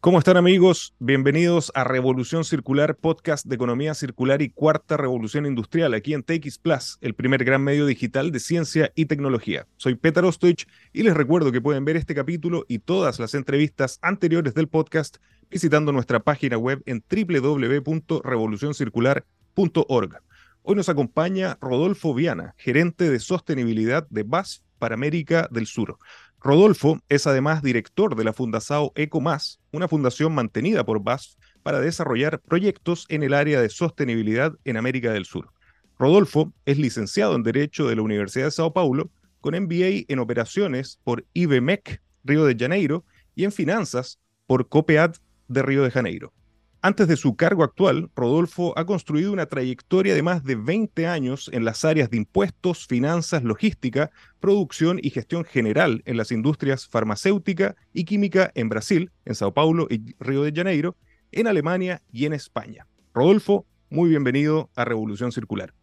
¿Cómo están amigos? Bienvenidos a Revolución Circular, podcast de economía circular y cuarta revolución industrial, aquí en TX Plus, el primer gran medio digital de ciencia y tecnología. Soy Petar Ostoich y les recuerdo que pueden ver este capítulo y todas las entrevistas anteriores del podcast visitando nuestra página web en www.revolucioncircular.org. Hoy nos acompaña Rodolfo Viana, gerente de sostenibilidad de BASF para América del Sur. Rodolfo es además director de la Fundación EcoMás, una fundación mantenida por BASF para desarrollar proyectos en el área de sostenibilidad en América del Sur. Rodolfo es licenciado en Derecho de la Universidad de Sao Paulo, con MBA en Operaciones por IBMEC Río de Janeiro y en Finanzas por COPEAD de Río de Janeiro. Antes de su cargo actual, Rodolfo ha construido una trayectoria de más de 20 años en las áreas de impuestos, finanzas, logística, producción y gestión general en las industrias farmacéutica y química en Brasil, en Sao Paulo y Río de Janeiro, en Alemania y en España. Rodolfo, muy bienvenido a Revolución Circular.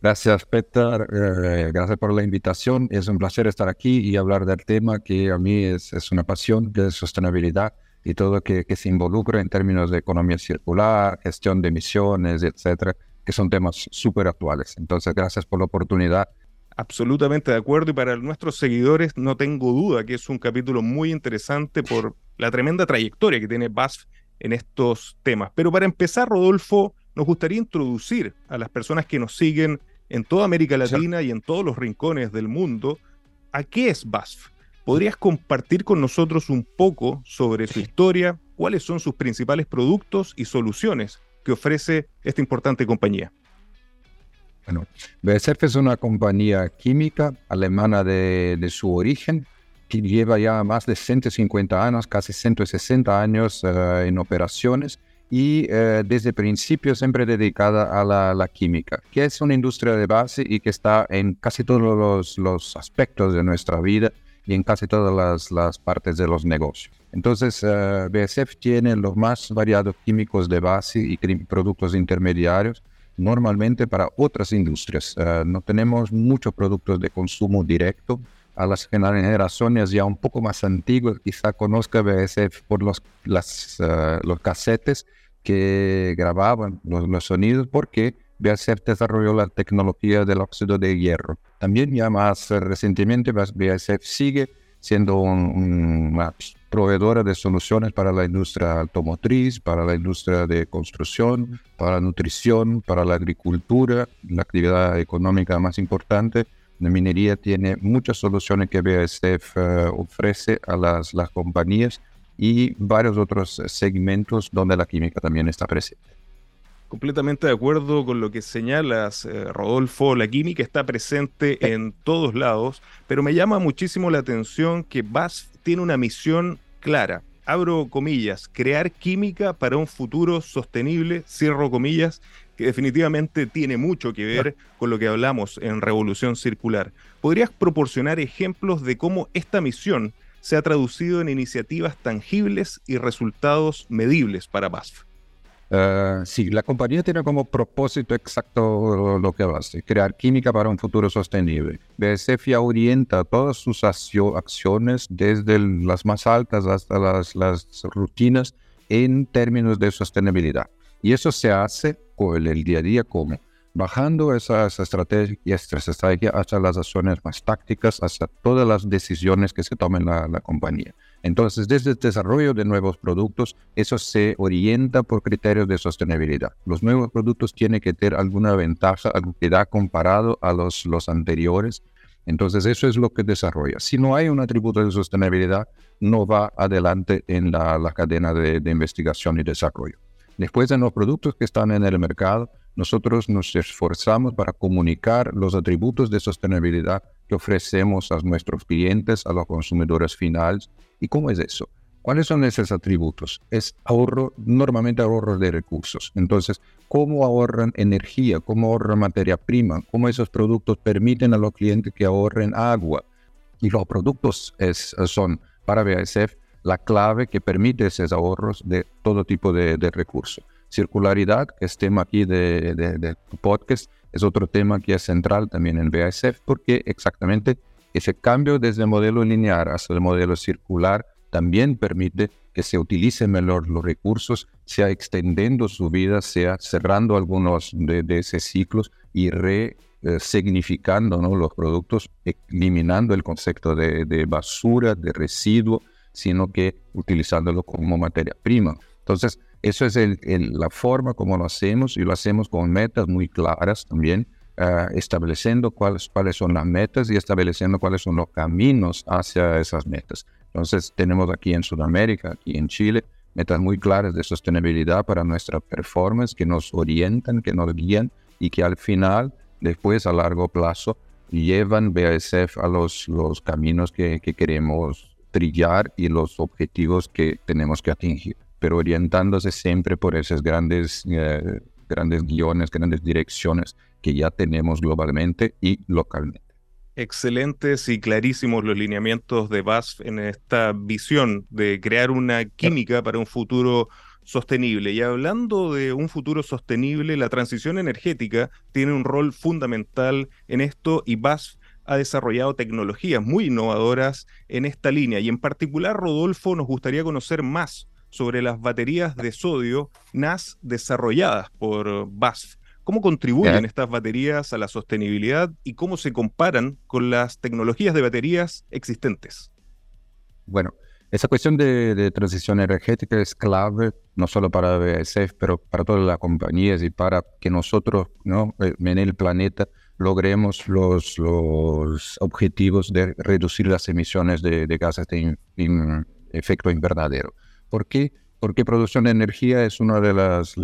Gracias, Peter. Eh, gracias por la invitación. Es un placer estar aquí y hablar del tema que a mí es, es una pasión, de sostenibilidad y todo que, que se involucra en términos de economía circular, gestión de emisiones, etcétera, que son temas súper actuales. Entonces, gracias por la oportunidad. Absolutamente de acuerdo y para nuestros seguidores no tengo duda que es un capítulo muy interesante por la tremenda trayectoria que tiene BASF en estos temas. Pero para empezar, Rodolfo, nos gustaría introducir a las personas que nos siguen en toda América Latina y en todos los rincones del mundo a qué es BASF. ¿Podrías compartir con nosotros un poco sobre su historia, cuáles son sus principales productos y soluciones que ofrece esta importante compañía? Bueno, BASF es una compañía química alemana de, su origen, que lleva ya más de 150 años, casi 160 años eh, en operaciones y eh, desde principio siempre dedicada a la, química, que es una industria de base y que está en casi todos los, los aspectos de nuestra vida y en casi todas las, partes de los negocios. Entonces, uh, eh, BSF tiene los más variados químicos de base y productos intermediarios, normalmente para otras industrias. Eh, no tenemos muchos productos de consumo directo. A las generaciones ya un poco más antiguas, quizá conozca BSF por los, las, eh, los casetes que grababan los, los sonidos, porque BASF desarrolló la tecnología del óxido de hierro. También ya más recientemente BASF sigue siendo una proveedora de soluciones para la industria automotriz, para la industria de construcción, para la nutrición, para la agricultura, la actividad económica más importante. La minería tiene muchas soluciones que BASF eh, ofrece a las, las compañías y varios otros segmentos donde la química también está presente. Completamente de acuerdo con lo que señalas, eh, Rodolfo. La química está presente en todos lados, pero me llama muchísimo la atención que BASF tiene una misión clara. Abro comillas, crear química para un futuro sostenible, cierro comillas, que definitivamente tiene mucho que ver con lo que hablamos en Revolución Circular. ¿Podrías proporcionar ejemplos de cómo esta misión se ha traducido en iniciativas tangibles y resultados medibles para BASF? Uh, sí, la compañía tiene como propósito exacto lo que hace, crear química para un futuro sostenible. BSF ya orienta todas sus acciones, desde las más altas hasta las, las rutinas, en términos de sostenibilidad. Y eso se hace con el, día a día como bajando esas estrategias, estrategia hasta las acciones más tácticas, hasta todas las decisiones que se tomen la, la compañía. Entonces, desde el desarrollo de nuevos productos, eso se orienta por criterios de sostenibilidad. Los nuevos productos tienen que tener alguna ventaja, da comparado a los, los anteriores. Entonces, eso es lo que desarrolla. Si no hay un atributo de sostenibilidad, no va adelante en la, la cadena de, de investigación y desarrollo. Después, en los productos que están en el mercado, nosotros nos esforzamos para comunicar los atributos de sostenibilidad que ofrecemos a nuestros clientes, a los consumidores finales. ¿Y cómo es eso? ¿Cuáles son esos atributos? Es ahorro, normalmente ahorro de recursos. Entonces, ¿cómo ahorran energía? ¿Cómo ahorran materia prima? ¿Cómo esos productos permiten a los clientes que ahorren agua? Y los productos son para BASF la clave que permite esos ahorros de todo tipo de, recursos circularidad, que es tema aquí de, de, podcast, es otro tema que es central también en BASF, porque exactamente ese cambio desde el modelo lineal hasta el modelo circular también permite que se utilicen mejor los recursos, sea extendiendo su vida, sea cerrando algunos de, esos ciclos y resignificando ¿no? los productos, eliminando el concepto de, de basura, de residuo, sino que utilizándolo como materia prima. Entonces, eso es la forma como lo hacemos y lo hacemos con metas muy claras también, ah, estableciendo cuáles, cuáles son las metas y estableciendo cuáles son los caminos hacia esas metas. Entonces tenemos aquí en Sudamérica, aquí en Chile, metas muy claras de sostenibilidad para nuestra performance que nos orientan, que nos guían y que al final, después a largo plazo, llevan BASF a los, los caminos que, que queremos trillar y los objetivos que tenemos que atingir pero orientándose siempre por esos grandes, eh, grandes guiones, grandes direcciones que ya tenemos globalmente y localmente. Excelentes y clarísimos los lineamientos de BASF en esta visión de crear una química para un futuro sostenible. Y hablando de un futuro sostenible, la transición energética tiene un rol fundamental en esto y BASF ha desarrollado tecnologías muy innovadoras en esta línea. Y en particular, Rodolfo, nos gustaría conocer más sobre las baterías de sodio NAS desarrolladas por BASF. ¿Cómo contribuyen estas baterías a la sostenibilidad y cómo se comparan con las tecnologías de baterías existentes? Bueno, esa cuestión de, transición energética es clave no solo para BASF, pero para todas las compañías y para que nosotros ¿no? Eh, en el planeta logremos los, los objetivos de reducir las emisiones de, gases de efecto invernadero. ¿Por qué? Porque producción de energía es una de las,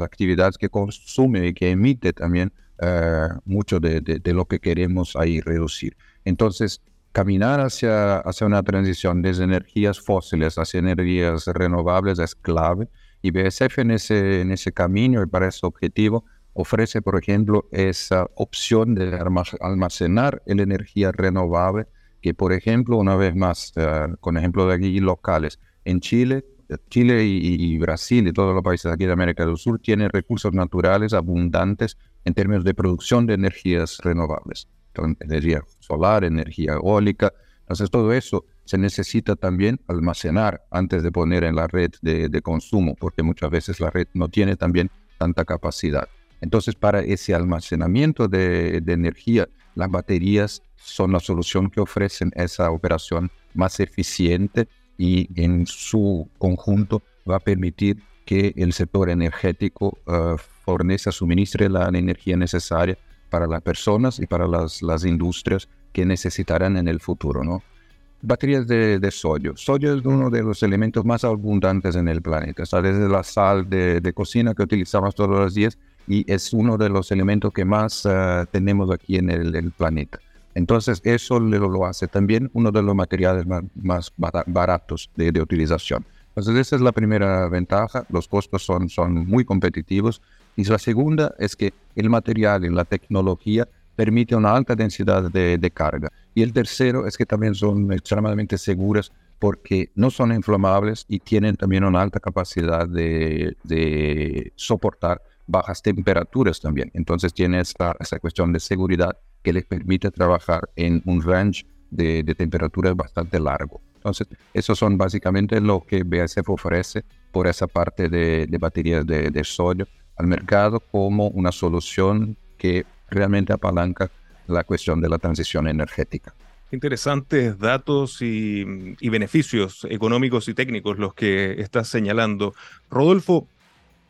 actividades que consume y que emite también eh, mucho de, lo que queremos ahí reducir. Entonces, caminar hacia, hacia una transición desde energías fósiles hacia energías renovables es clave y BSF en ese, en ese camino y para ese objetivo ofrece, por ejemplo, esa opción de almacenar la energía renovable que, por ejemplo, una vez más, eh, con ejemplo de aquí locales, en Chile, Chile y, Brasil y todos los países aquí de América del Sur tienen recursos naturales abundantes en términos de producción de energías renovables, energía solar, energía eólica. Entonces todo eso se necesita también almacenar antes de poner en la red de, consumo, porque muchas veces la red no tiene también tanta capacidad. Entonces para ese almacenamiento de energía, las baterías son la solución que ofrecen esa operación más eficiente y en su conjunto va a permitir que el sector energético uh, fornezca, suministre la energía necesaria para las personas y para las, las industrias que necesitarán en el futuro, ¿no? Baterías de, sodio. Sodio es uno de los elementos más abundantes en el planeta. Está desde la sal de, cocina que utilizamos todos los días y es uno de los elementos que más uh, tenemos aquí en el planeta. Entonces, eso lo, hace también uno de los materiales más, baratos de, utilización. Entonces, esa es la primera ventaja. Los costos son, son muy competitivos. Y la segunda es que el material y la tecnología permite una alta densidad de, carga. Y el tercero es que también son extremadamente seguras porque no son inflamables y tienen también una alta capacidad de, de soportar bajas temperaturas también. Entonces tiene esta, esta cuestión de seguridad que les permite trabajar en un range de, de temperaturas bastante largo. Entonces, esos son básicamente lo que BASF ofrece por esa parte de, de baterías de, de, sodio al mercado como una solución que realmente apalanca la cuestión de la transición energética. Interesantes datos y, y beneficios económicos y técnicos los que estás señalando. Rodolfo,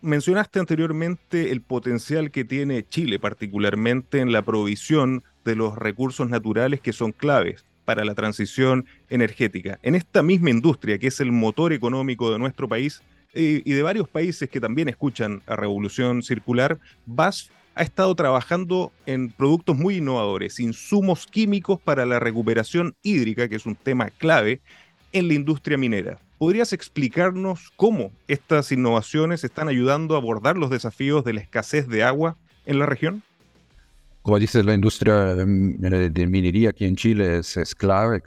mencionaste anteriormente el potencial que tiene Chile, particularmente en la provisión de los recursos naturales que son claves para la transición energética. En esta misma industria, que es el motor económico de nuestro país eh, y de varios países que también escuchan a Revolución Circular, BASF ha estado trabajando en productos muy innovadores, insumos químicos para la recuperación hídrica, que es un tema clave en la industria minera. ¿Podrías explicarnos cómo estas innovaciones están ayudando a abordar los desafíos de la escasez de agua en la región? Como dices, la industria de, minería aquí en Chile es, clave,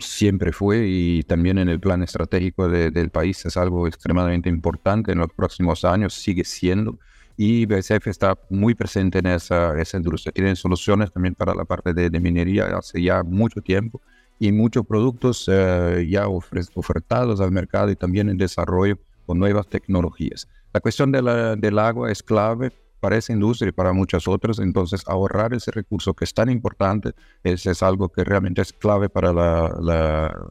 siempre fue y también en el plan estratégico del país es algo extremadamente importante en los próximos años, sigue siendo. Y BSF está muy presente en esa, esa industria. Tienen soluciones también para la parte de, de minería hace ya mucho tiempo y muchos productos eh, ya ofertados al mercado y también en desarrollo con nuevas tecnologías. La cuestión de la, del agua es clave para esa industria y para muchas otras, entonces ahorrar ese recurso que es tan importante es, es algo que realmente es clave para la, la,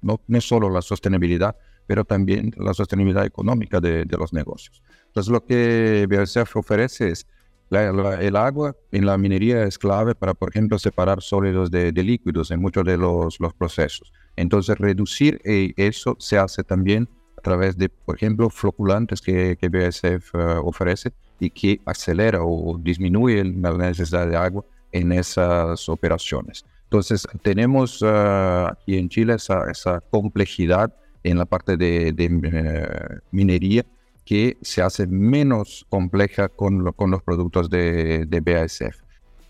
no, no, solo la sostenibilidad, pero también la sostenibilidad económica de, de los negocios. Entonces lo que BASF ofrece es el agua en la minería es clave para, por ejemplo, separar sólidos de, líquidos en muchos de los, los procesos. Entonces, reducir eh, eso se hace también a través de, por ejemplo, floculantes que, que BASF eh, ofrece y que acelera o disminuye la necesidad de agua en esas operaciones. Entonces, tenemos eh, aquí en Chile esa, esa, complejidad en la parte de, de minería que se hace menos compleja con, con los productos de, de BASF.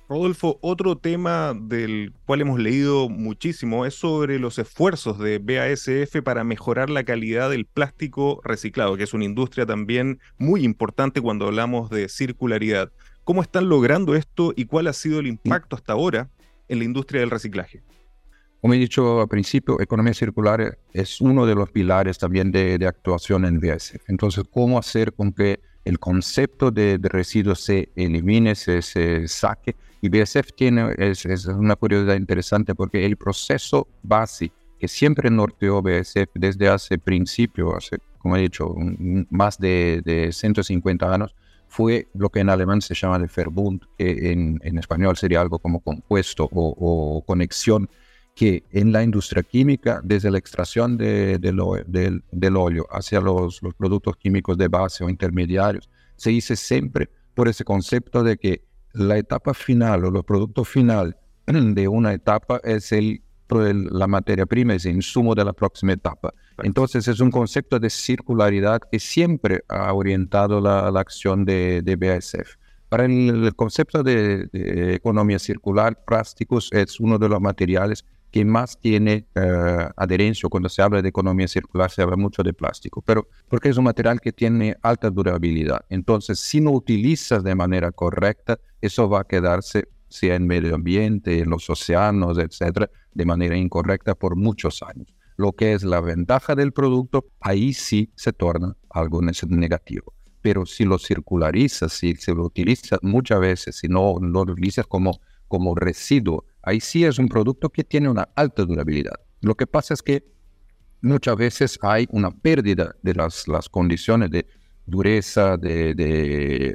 Rodolfo, otro tema del cual hemos leído muchísimo es sobre los esfuerzos de BASF para mejorar la calidad del plástico reciclado, que es una industria también muy importante cuando hablamos de circularidad. ¿Cómo están logrando esto y cuál ha sido el impacto hasta ahora en la industria del reciclaje? Como he dicho al principio, economía circular es uno de los pilares también de, actuación en BASF. Entonces, ¿cómo hacer con que el concepto de, residuos se elimine, se, saque? Y BASF tiene, es, una curiosidad interesante porque el proceso base que siempre norteó BASF desde hace principio, hace, como he dicho, más de, 150 años, fue lo que en alemán se llama el Verbund, que en, español sería algo como compuesto o, o conexión que en la industria química, desde la extracción de, del, del, óleo hacia los, los, productos químicos de base o intermediarios, se dice siempre por ese concepto de que la etapa final o los productos final de una etapa es el, la materia prima, es el insumo de la próxima etapa. Entonces es un concepto de circularidad que siempre ha orientado la, la acción de, de BASF. Para el, concepto de, de, economía circular, plásticos es uno de los materiales que más tiene uh, adherencia. Cuando se habla de economía circular se habla mucho de plástico, pero porque es un material que tiene alta durabilidad. Entonces, si no utilizas de manera correcta, eso va a quedarse, sea en medio ambiente, en los océanos, etcétera, de manera incorrecta por muchos años. Lo que es la ventaja del producto, ahí sí se torna algo negativo. Pero si lo circularizas, si se lo utilizas muchas veces, si no lo utilizas como, como residuo, ahí sí es un producto que tiene una alta durabilidad. Lo que pasa es que muchas veces hay una pérdida de las, condiciones de dureza, um, de,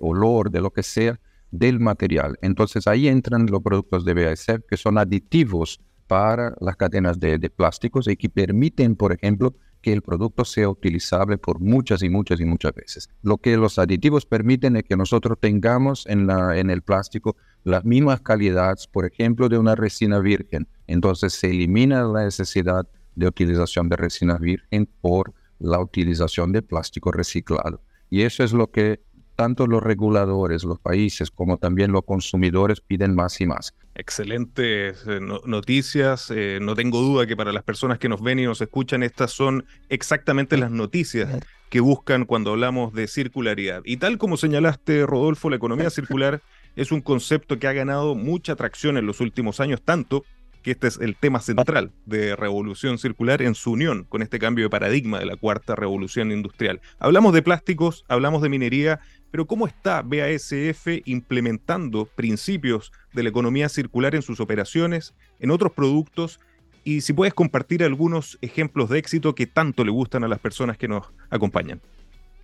olor, de lo que sea, del material. Entonces ahí entran los productos de BASF que son aditivos para las cadenas de, de plásticos y que permiten, por ejemplo, que el producto sea utilizable por muchas y muchas y muchas veces. Lo que los aditivos permiten es que nosotros tengamos en, la, en el plástico las mismas calidades, por ejemplo, de una resina virgen. Entonces se elimina la necesidad de utilización de resina virgen por la utilización de plástico reciclado. Y eso es lo que tanto los reguladores, los países, como también los consumidores piden más y más. Excelentes eh, noticias. Eh, no tengo duda que para las personas que nos ven y nos escuchan, estas son exactamente las noticias que buscan cuando hablamos de circularidad. Y tal como señalaste, Rodolfo, la economía circular es un concepto que ha ganado mucha atracción en los últimos años, tanto que este es el tema central de Revolución Circular en su unión con este cambio de paradigma de la cuarta revolución industrial. Hablamos de plásticos, hablamos de minería, pero ¿cómo está BASF implementando principios de la economía circular en sus operaciones, en otros productos? Y si puedes compartir algunos ejemplos de éxito que tanto le gustan a las personas que nos acompañan.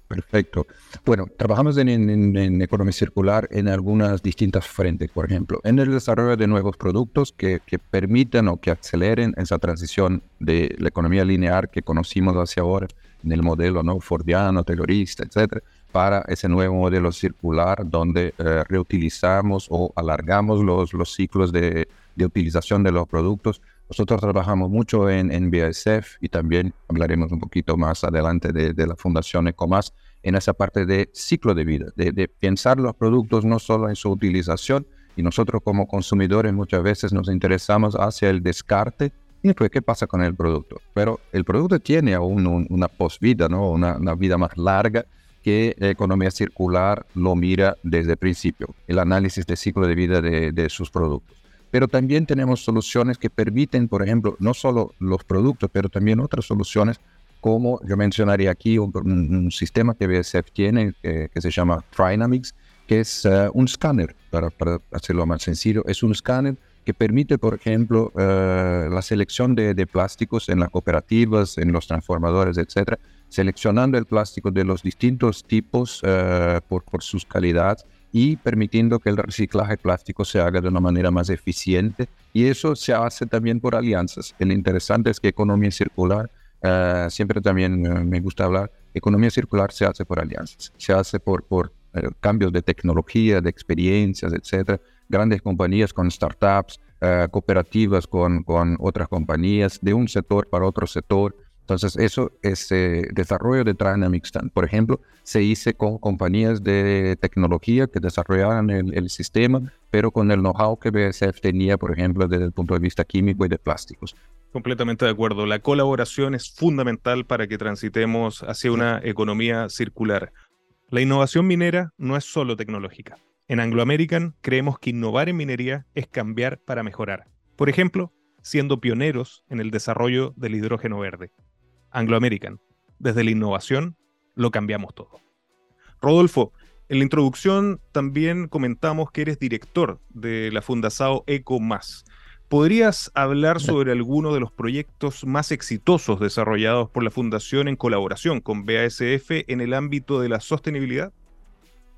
Perfecto. Bueno, trabajamos en, economía circular en algunas distintas frentes, por ejemplo, en el desarrollo de nuevos productos que, permitan o que aceleren esa transición de la economía lineal que conocimos hacia ahora, en el modelo ¿no? fordiano, terrorista, etcétera, para ese nuevo modelo circular donde eh, reutilizamos o alargamos los, los ciclos de, utilización de los productos. Nosotros trabajamos mucho en, en BASF y también hablaremos un poquito más adelante de, de la Fundación Ecomas en esa parte de ciclo de vida, de, de pensar los productos no solo en su utilización, y nosotros como consumidores muchas veces nos interesamos hacia el descarte y después qué pasa con el producto. Pero el producto tiene aún un, una posvida, ¿no? Una, una, vida más larga que la economía circular lo mira desde el principio, el análisis de ciclo de vida de, de sus productos. Pero también tenemos soluciones que permiten, por ejemplo, no solo los productos, pero también otras soluciones, como yo mencionaría aquí un, sistema que BSF tiene que, se llama Trinamics, que es eh, un escáner, para, hacerlo más sencillo, es un escáner que permite, por ejemplo, eh, la selección de, plásticos en las cooperativas, en los transformadores, etcétera, seleccionando el plástico de los distintos tipos eh, por, por sus calidades y permitiendo que el reciclaje plástico se haga de una manera más eficiente. Y eso se hace también por alianzas. El interesante es que economía circular, eh, siempre también eh, me gusta hablar, economía circular se hace por alianzas, se hace por, por eh, cambios de tecnología, de experiencias, etcétera. Grandes compañías con startups, cooperativas con, con otras compañías, de un sector para otro sector. Entonces, eso, ese desarrollo de Dynamics, por ejemplo, se hizo con compañías de tecnología que desarrollaban el, sistema, pero con el know-how que BSF tenía, por ejemplo, desde el punto de vista químico y de plásticos. Completamente de acuerdo. La colaboración es fundamental para que transitemos hacia una economía circular. La innovación minera no es solo tecnológica. En Anglo American creemos que innovar en minería es cambiar para mejorar. Por ejemplo, siendo pioneros en el desarrollo del hidrógeno verde. Anglo American. Desde la innovación lo cambiamos todo. Rodolfo, en la introducción también comentamos que eres director de la Fundación Eco Más. ¿Podrías hablar sobre alguno de los proyectos más exitosos desarrollados por la Fundación en colaboración con BASF en el ámbito de la sostenibilidad?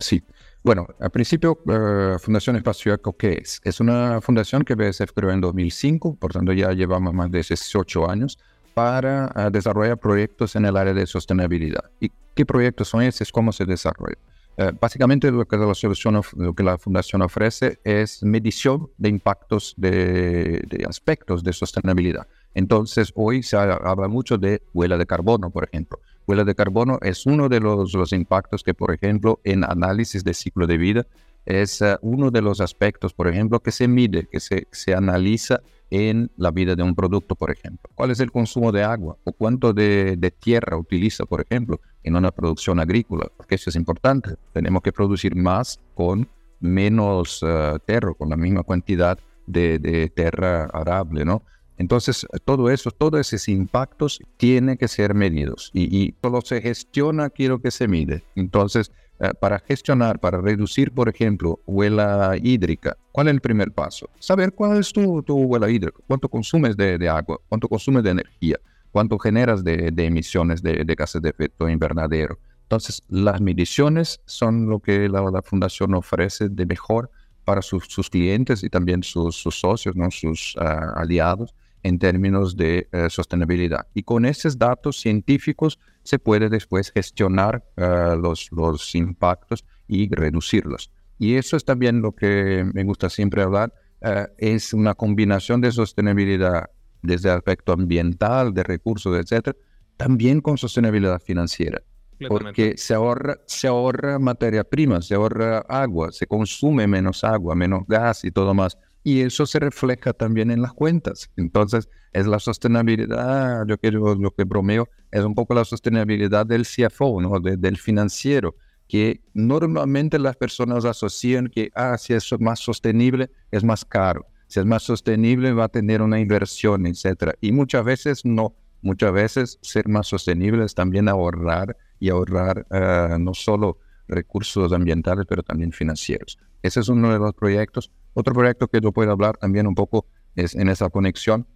Sí. Bueno, al principio, uh, Fundación Espacio Eco, ¿qué es? Es una fundación que BASF creó en 2005, por tanto ya llevamos más de 18 años para ah, desarrollar proyectos en el área de sostenibilidad. ¿Y qué proyectos son esos? ¿Cómo se desarrolla? Eh, básicamente lo que, la solución, lo que la fundación ofrece es medición de impactos de, aspectos de sostenibilidad. Entonces, hoy se habla mucho de huella de carbono, por ejemplo. Huella de carbono es uno de los, los impactos que, por ejemplo, en análisis de ciclo de vida, es eh, uno de los aspectos, por ejemplo, que se mide, que se, se analiza en la vida de un producto, por ejemplo. ¿Cuál es el consumo de agua o cuánto de, tierra utiliza, por ejemplo, en una producción agrícola? Porque eso es importante. Tenemos que producir más con menos uh, tierra, con la misma cantidad de, tierra arable, ¿no? Entonces, todo eso, todos esos impactos tienen que ser medidos y, y solo se gestiona quiero que se mide. Entonces, eh, para gestionar, para reducir, por ejemplo, huella hídrica, ¿cuál es el primer paso? Saber cuál es tu, tu huella hídrica, cuánto consumes de, agua, cuánto consumes de energía, cuánto generas de, emisiones de, gases de efecto invernadero. Entonces, las mediciones son lo que la, fundación ofrece de mejor para sus, clientes y también sus, socios, ¿no? sus ah, aliados en términos de eh, sostenibilidad. Y con esos datos científicos se puede después gestionar eh, los, los impactos y reducirlos. Y eso es también lo que me gusta siempre hablar, eh, es una combinación de sostenibilidad desde el aspecto ambiental, de recursos, etcétera, también con sostenibilidad financiera. Porque se ahorra, se ahorra materia prima, se ahorra agua, se consume menos agua, menos gas y todo más y eso se refleja también en las cuentas. Entonces, es la sostenibilidad, yo quiero, lo que bromeo, es un poco la sostenibilidad del CFO, ¿no? del financiero, que normalmente las personas asocian que, ah, si es más sostenible, es más caro. Si es más sostenible, va a tener una inversión, etc. Y muchas veces no. Muchas veces ser más sostenible es también ahorrar y ahorrar uh, no solo recursos ambientales, pero también financieros. Ese es uno de los proyectos. Otro proyecto que yo puedo hablar también un poco es en esa conexión,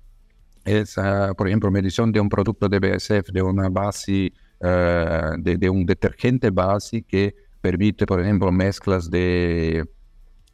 es, ah, por ejemplo, medición de un producto de BSF, de una base, ah, de, un detergente base que permite, por ejemplo, mezclas de,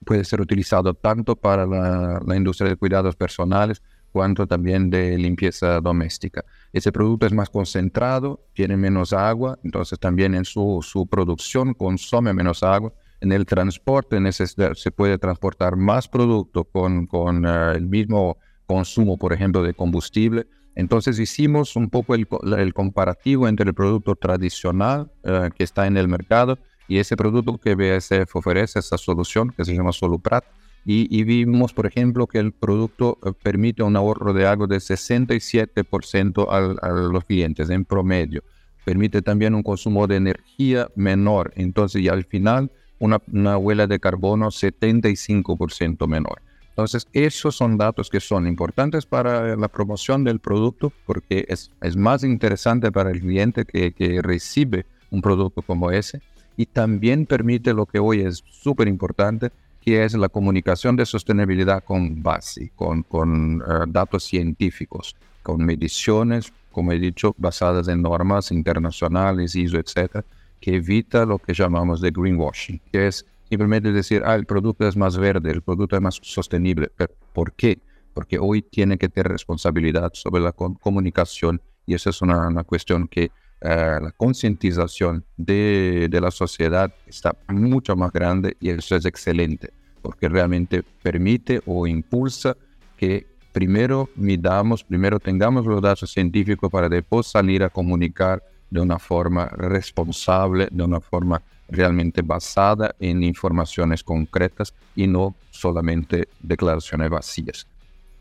puede ser utilizado tanto para la, la industria de cuidados personales cuanto también de limpieza doméstica. Ese producto es más concentrado, tiene menos agua, entonces también en su, su producción consume menos agua en el transporte se puede transportar más producto con, con eh, el mismo consumo, por ejemplo, de combustible. Entonces hicimos un poco el, el comparativo entre el producto tradicional eh, que está en el mercado y ese producto que BASF ofrece, esa solución que se llama Soluprat. Y, y vimos, por ejemplo, que el producto eh, permite un ahorro de agua de 67% a los clientes en promedio. Permite también un consumo de energía menor. Entonces, y al final una, huella de carbono 75% menor. Entonces, esos son datos que son importantes para la promoción del producto porque es, es más interesante para el cliente que, que recibe un producto como ese y también permite lo que hoy es súper importante, que es la comunicación de sostenibilidad con base, con, con uh, datos científicos, con mediciones, como he dicho, basadas en normas internacionales, ISO, etcétera, que evita lo que llamamos de greenwashing, que es simplemente decir, ah, el producto es más verde, el producto es más sostenible. ¿Pero ¿Por qué? Porque hoy tiene que tener responsabilidad sobre la comunicación y esa es una, una cuestión que eh, la concientización de, de, la sociedad está mucho más grande y eso es excelente, porque realmente permite o impulsa que primero midamos, primero tengamos los datos científicos para después salir a comunicar de una forma responsable, de una forma realmente basada en informaciones concretas y no solamente declaraciones vacías.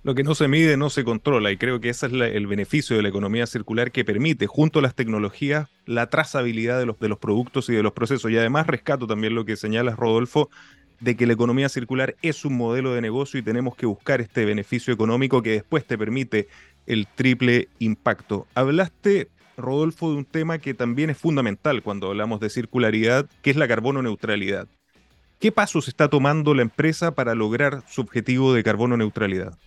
Lo que no se mide no se controla y creo que ese es el beneficio de la economía circular que permite, junto a las tecnologías, la trazabilidad de los, de los productos y de los procesos. Y además rescato también lo que señalas, Rodolfo, de que la economía circular es un modelo de negocio y tenemos que buscar este beneficio económico que después te permite el triple impacto. Hablaste, Rodolfo, de un tema que también es fundamental cuando hablamos de circularidad, que es la carbono neutralidad. ¿Qué pasos está tomando la empresa para lograr su objetivo de carbono neutralidad?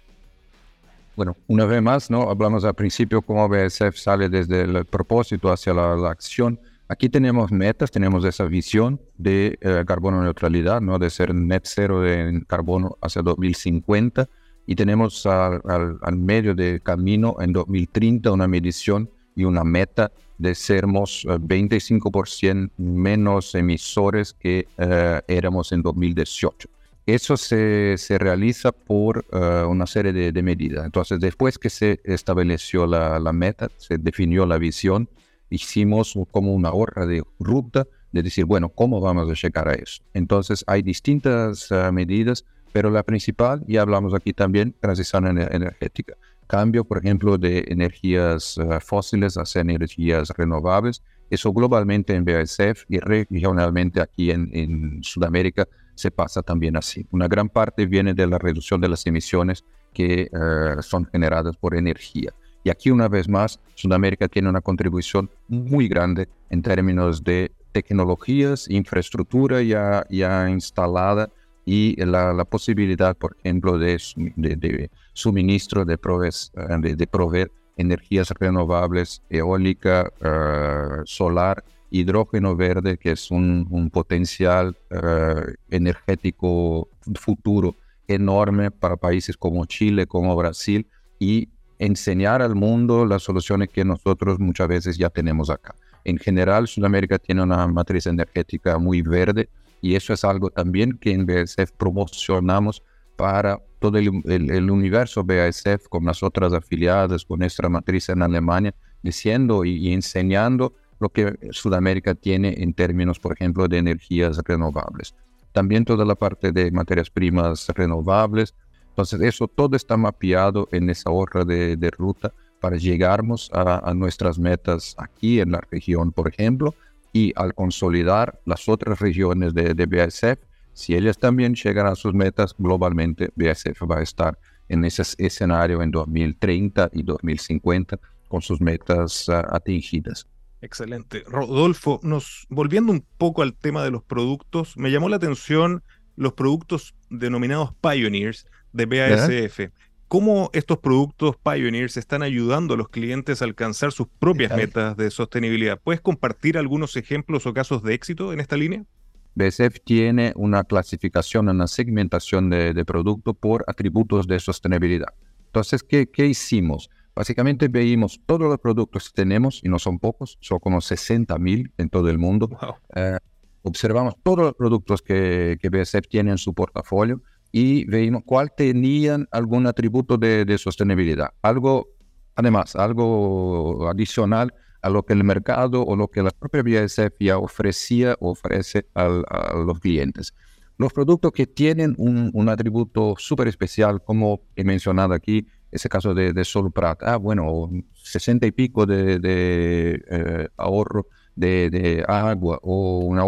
Bueno, una vez más, ¿no? Hablamos al principio cómo BSF sale desde el propósito hacia la, acción. Aquí tenemos metas, tenemos esa visión de eh, carbono neutralidad, ¿no? De ser net cero de carbono hacia 2050 y tenemos al, al, al medio de camino en 2030 una medición y una meta de sermos 25% eh, menos emisores que uh, éramos en 2018. Eso se, se realiza por uh, una serie de, medidas. Entonces, después que se estableció la, la, meta, se definió la visión, hicimos como una hoja de ruta de decir, bueno, ¿cómo vamos a llegar a eso? Entonces, hay distintas medidas, pero la principal, y hablamos aquí también, transición energética. Cambio, por ejemplo, de energías uh, fósiles hacia energías renovables. Eso globalmente en BASF y regionalmente aquí en, en Sudamérica se pasa también así. Una gran parte viene de la reducción de las emisiones que uh, son generadas por energía. Y aquí una vez más, Sudamérica tiene una contribución muy grande en términos de tecnologías, infraestructura ya, ya instalada y la, la posibilidad, por ejemplo, de, de, de suministro de, proves, eh, de, de, proveer energías renovables, eólica, uh, solar hidrógeno verde, que es un, un potencial uh, energético futuro enorme para países como Chile, como Brasil, y enseñar al mundo las soluciones que nosotros muchas veces ya tenemos acá. En general, Sudamérica tiene una matriz energética muy verde y eso es algo también que en BASF promocionamos para todo el, el, el universo BASF con las otras afiliadas, con nuestra matriz en Alemania, diciendo y, y enseñando lo que Sudamérica tiene en términos, por ejemplo, de energías renovables. También toda la parte de materias primas renovables. Entonces, eso todo está mapeado en esa hoja de, de ruta para llegarnos a, a, nuestras metas aquí en la región, por ejemplo, y al consolidar las otras regiones de, de BASF, si ellas también llegan a sus metas globalmente, BASF va a estar en ese escenario en 2030 y 2050 con sus metas uh, atingidas. Excelente. Rodolfo, nos, volviendo un poco al tema de los productos, me llamó la atención los productos denominados Pioneers de BASF. ¿Eh? ¿Cómo estos productos Pioneers están ayudando a los clientes a alcanzar sus propias metas de sostenibilidad? ¿Puedes compartir algunos ejemplos o casos de éxito en esta línea? BASF tiene una clasificación, una segmentación de, de producto por atributos de sostenibilidad. Entonces, ¿qué, qué hicimos? Básicamente veíamos todos los productos que tenemos, y no son pocos, son como 60 mil en todo el mundo. Wow. Eh, observamos todos los productos que, que BASF tiene en su portafolio y veíamos cuál tenían algún atributo de, de, sostenibilidad. Algo, además, algo adicional a lo que el mercado o lo que la propia BASF ya ofrecía o ofrece al, a los clientes. Los productos que tienen un, un atributo súper especial, como he mencionado aquí, ese caso de, de Solprat, ah, bueno, 60 y pico de, de eh, ahorro de, de, agua o una,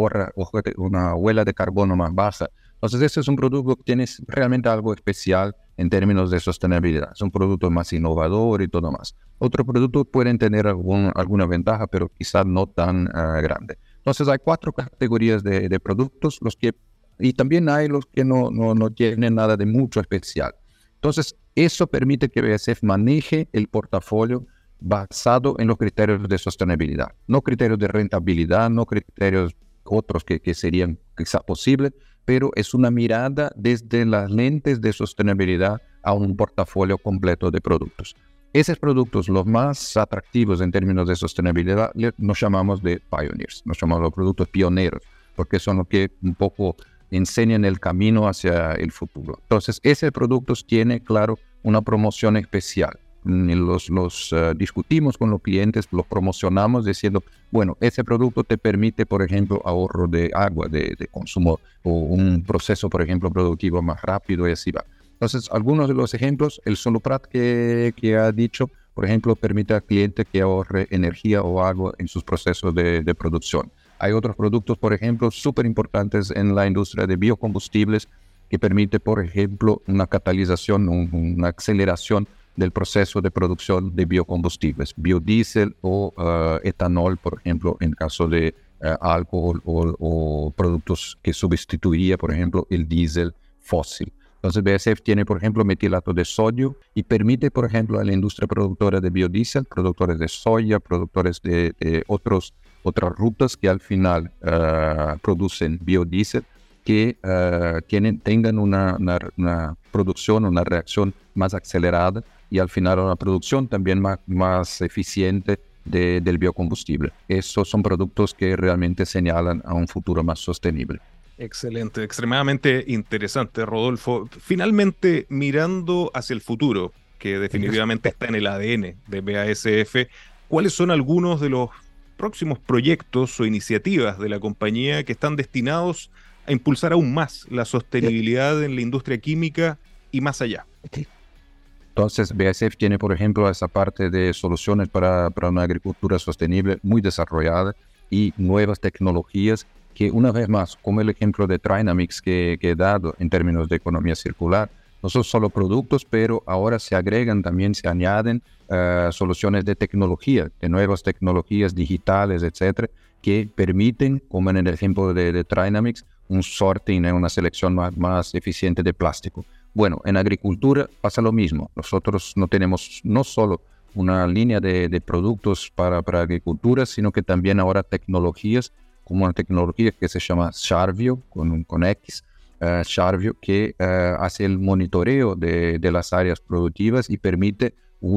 una huella de carbono más baja. Entonces, este es un producto que tiene realmente algo especial en términos de sostenibilidad. Es un producto más innovador y todo más. Otros productos pueden tener algún, alguna ventaja, pero quizás no tan uh, grande. Entonces, hay cuatro categorías de, de, productos, los que, y también hay los que no, no, no tienen nada de mucho especial. Entonces, eso permite que BSF maneje el portafolio basado en los criterios de sostenibilidad, no criterios de rentabilidad, no criterios otros que, que serían quizá posibles, pero es una mirada desde las lentes de sostenibilidad a un portafolio completo de productos. Esos productos, los más atractivos en términos de sostenibilidad, nos llamamos de pioneers, nos llamamos los productos pioneros, porque son los que un poco enseñan el camino hacia el futuro. Entonces, ese productos tiene, claro, una promoción especial. Los, los uh, discutimos con los clientes, los promocionamos diciendo, bueno, ese producto te permite, por ejemplo, ahorro de agua, de, de consumo o un proceso, por ejemplo, productivo más rápido y así va. Entonces, algunos de los ejemplos, el Soloprat que, que ha dicho, por ejemplo, permite al cliente que ahorre energía o agua en sus procesos de, de producción. Hay otros productos, por ejemplo, súper importantes en la industria de biocombustibles que permite, por ejemplo, una catalización, un, una aceleración del proceso de producción de biocombustibles, biodiesel o uh, etanol, por ejemplo, en caso de uh, alcohol o, productos que sustituiría, por ejemplo, el diésel fósil. Entonces, BASF tiene, por ejemplo, metilato de sodio y permite, por ejemplo, a la industria productora de biodiesel, productores de soya, productores de, otros, otras rutas que al final uh, producen biodiesel, que uh, tienen, tengan una, una, una, producción, una reacción más acelerada y al final una producción también más, más eficiente de, del biocombustible. Esos son productos que realmente señalan a un futuro más sostenible. Excelente, extremadamente interesante, Rodolfo. Finalmente, mirando hacia el futuro, que definitivamente está en el ADN de BASF, ¿cuáles son algunos de los próximos proyectos o iniciativas de la compañía que están destinados a impulsar aún más la sostenibilidad en la industria química y más allá? Entonces, BASF tiene, por ejemplo, esa parte de soluciones para, para una agricultura sostenible muy desarrollada y nuevas tecnologías que una vez más, como el ejemplo de Trinamics que, que, he dado en términos de economía circular, no son solo productos, pero ahora se agregan también, se añaden uh, soluciones de tecnología, de nuevas tecnologías digitales, etcétera, que permiten, como en el ejemplo de, de Trinamics, un sorting, una selección más, más eficiente de plástico. Bueno, en agricultura pasa lo mismo. Nosotros no tenemos no solo una línea de, productos para, para agricultura, sino que también ahora tecnologías como una tecnología que se llama Charvio, con, con X, uh, que uh, hace el monitoreo de, de, las áreas productivas y permite uh,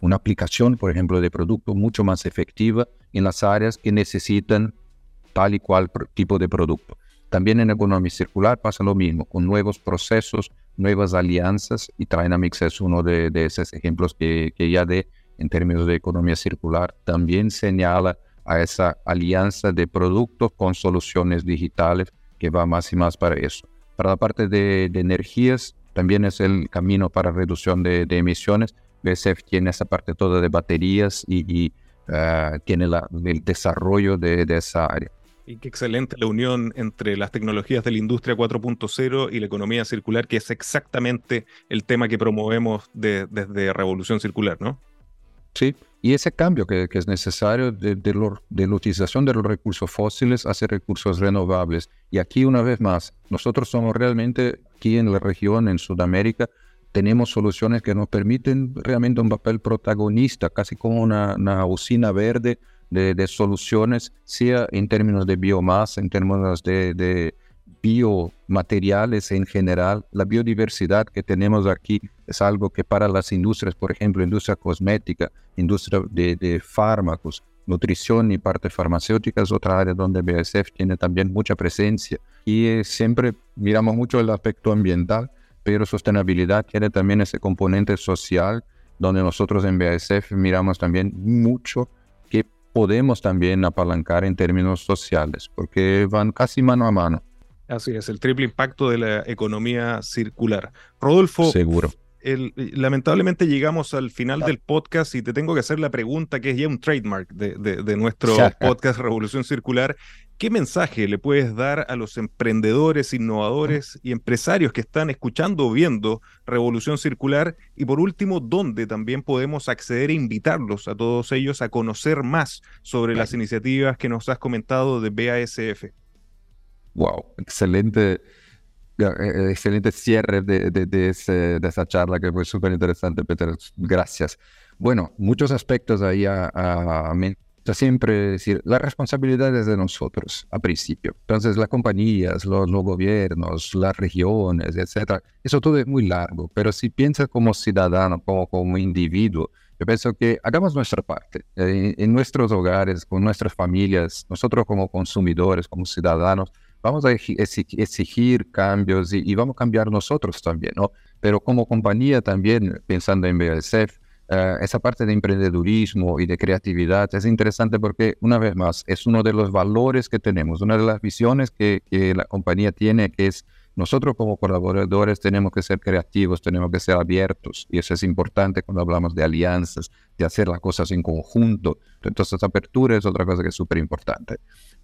una aplicación, por ejemplo, de producto mucho más efectiva en las áreas que necesitan tal y cual tipo de producto. También en economía circular pasa lo mismo, con nuevos procesos, nuevas alianzas, y Trinamics es uno de, esos ejemplos que, ya de, en términos de economía circular, también señala a esa alianza de productos con soluciones digitales que va más y más para eso. Para la parte de, energías, también es el camino para reducción de, emisiones. BSF tiene esa parte toda de baterías y, uh, tiene el desarrollo de, de, esa área. Y qué excelente la unión entre las tecnologías de la industria 4.0 y la economía circular, que es exactamente el tema que promovemos de, desde Revolución Circular, ¿no? Sí, y ese cambio que, que es necesario de, de, lo, de, la utilización de los recursos fósiles hacia recursos renovables. Y aquí una vez más, nosotros somos realmente aquí en la región, en Sudamérica, tenemos soluciones que nos permiten realmente un papel protagonista, casi como una, una usina verde de, de, soluciones, sea en términos de biomasa, en términos de, de biomateriales en general. La biodiversidad que tenemos aquí es algo que para las industrias, por ejemplo, industria cosmética, industria de, de fármacos, nutrición y parte farmacéutica es otra área donde BASF tiene también mucha presencia. Y eh, siempre miramos mucho el aspecto ambiental, pero sostenibilidad tiene también ese componente social, donde nosotros en BASF miramos también mucho podemos también apalancar en términos sociales, porque van casi mano a mano. Así es, el triple impacto de la economía circular. Rodolfo. Seguro. El, lamentablemente llegamos al final del podcast y te tengo que hacer la pregunta que es ya un trademark de, de, de nuestro podcast Revolución Circular. ¿Qué mensaje le puedes dar a los emprendedores, innovadores y empresarios que están escuchando o viendo Revolución Circular? Y por último, ¿dónde también podemos acceder e invitarlos a todos ellos a conocer más sobre las iniciativas que nos has comentado de BASF? Wow, excelente, eh, eh, excelente cierre de, de, esa charla que fue súper interesante, Peter. Gracias. Bueno, muchos aspectos ahí a, a, a siempre decir, la responsabilidad es de nosotros a principio. Entonces, las compañías, los, gobiernos, las regiones, etcétera, eso todo es muy largo, pero si piensas como ciudadano, como, como individuo, yo pienso que hagamos nuestra parte eh, en, nuestros hogares, con nuestras familias, nosotros como consumidores, como ciudadanos, vamos a exigir cambios y, y, vamos a cambiar nosotros también, ¿no? Pero como compañía también, pensando en BASF, eh, esa parte de emprendedurismo y de creatividad es interesante porque, una vez más, es uno de los valores que tenemos, una de las visiones que, que la compañía tiene, que es nosotros como colaboradores tenemos que ser creativos, tenemos que ser abiertos y eso es importante cuando hablamos de alianzas, de hacer las cosas en conjunto. Entonces, apertura es otra cosa que es súper importante.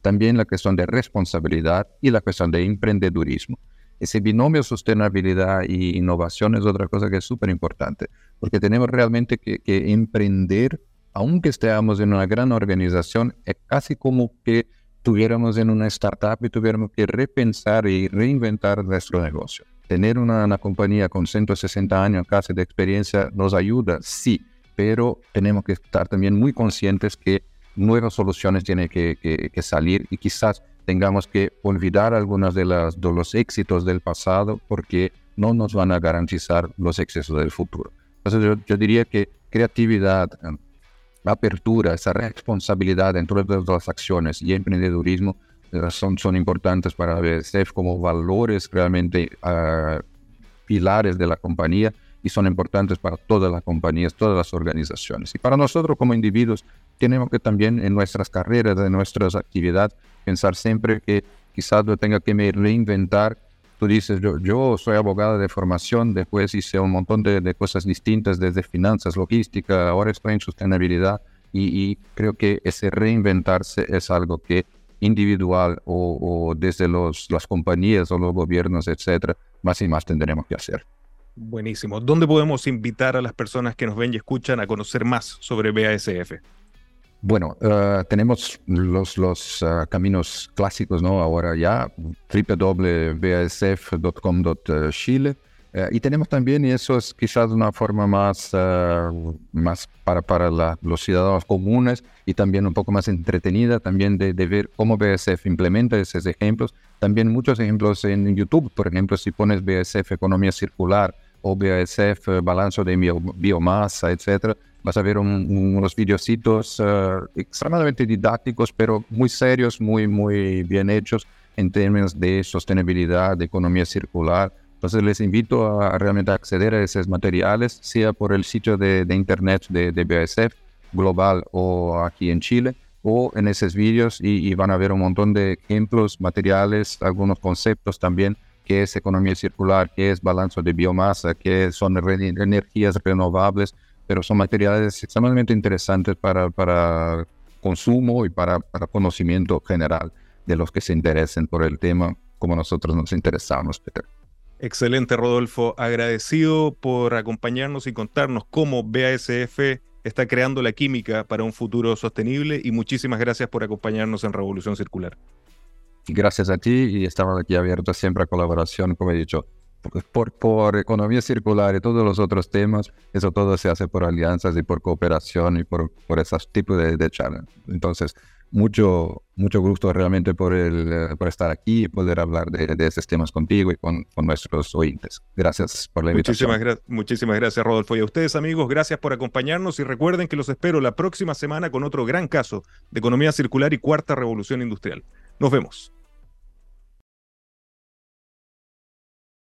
También la cuestión de responsabilidad y la cuestión de emprendedurismo. Ese binomio sostenibilidad y innovación es otra cosa que es súper importante, porque tenemos realmente que, emprender, aunque estemos en una gran organización, es casi como que tuviéramos en una startup y tuviéramos que repensar y reinventar nuestro negocio. Tener una, compañía con 160 años casi de experiencia nos ayuda, sí, pero tenemos que estar también muy conscientes que nuevas soluciones tienen que, que salir y quizás tengamos que olvidar algunos de, las, de los éxitos del pasado porque no nos van a garantizar los éxitos del futuro. Entonces yo, diría que creatividad, em, apertura, esa responsabilidad dentro de las acciones y emprendedurismo eh, son, son importantes para BSF como valores realmente uh, pilares de la compañía y son importantes para todas las compañías, todas las organizaciones. Y para nosotros como individuos tenemos que también en nuestras carreras, en nuestras actividades, pensar siempre que quizás yo tenga que me reinventar. Tú dices, yo, yo soy abogado de formación, después hice un montón de, de cosas distintas, desde finanzas, logística, ahora estoy en sostenibilidad y, y creo que ese reinventarse es algo que individual o, o desde los, las compañías o los gobiernos, etcétera, más y más tendremos que hacer. Buenísimo. ¿Dónde podemos invitar a las personas que nos ven y escuchan a conocer más sobre BASF? Bueno, uh, tenemos los, los uh, caminos clásicos, ¿no? Ahora ya, www.basf.com.chile. Uh, y tenemos también, y eso es quizás una forma más, más para, para los ciudadanos comunes y también un poco más entretenida, también de, ver cómo BASF implementa esos ejemplos. También muchos ejemplos en YouTube, por ejemplo, si pones BASF Economía Circular, o BASF, eh, balanzo de biomasa, etcétera, vas a ver unos videocitos uh, extremadamente didácticos, pero muy serios, muy, muy bien hechos en términos de sostenibilidad, de economía circular. Entonces les invito a, realmente acceder a esos materiales, sea por el sitio de, internet de, de, BASF global o aquí en Chile, o en esos vídeos y, y van a ver un montón de ejemplos, materiales, algunos conceptos también qué es economía circular, qué es balance de biomasa, qué son energías renovables, pero son materiales extremadamente interesantes para, para consumo y para, para conocimiento general de los que se interesen por el tema, como nosotros nos interesamos, Peter. Excelente, Rodolfo. Agradecido por acompañarnos y contarnos cómo BASF está creando la química para un futuro sostenible y muchísimas gracias por acompañarnos en Revolución Circular gracias a ti y estamos aquí abiertos siempre a colaboración, como he dicho. Por, por economía circular y todos los otros temas, eso todo se hace por alianzas y por cooperación y por, por esos tipos de, de Entonces, mucho, mucho gusto realmente por, el, eh, por estar aquí y poder hablar de, de temas contigo y con, con, nuestros oyentes. Gracias por la invitación. Muchísimas, muchísimas gracias, Rodolfo. Y a ustedes, amigos, gracias por acompañarnos y recuerden que los espero la próxima semana con otro gran caso de economía circular y cuarta revolución industrial. Nos vemos.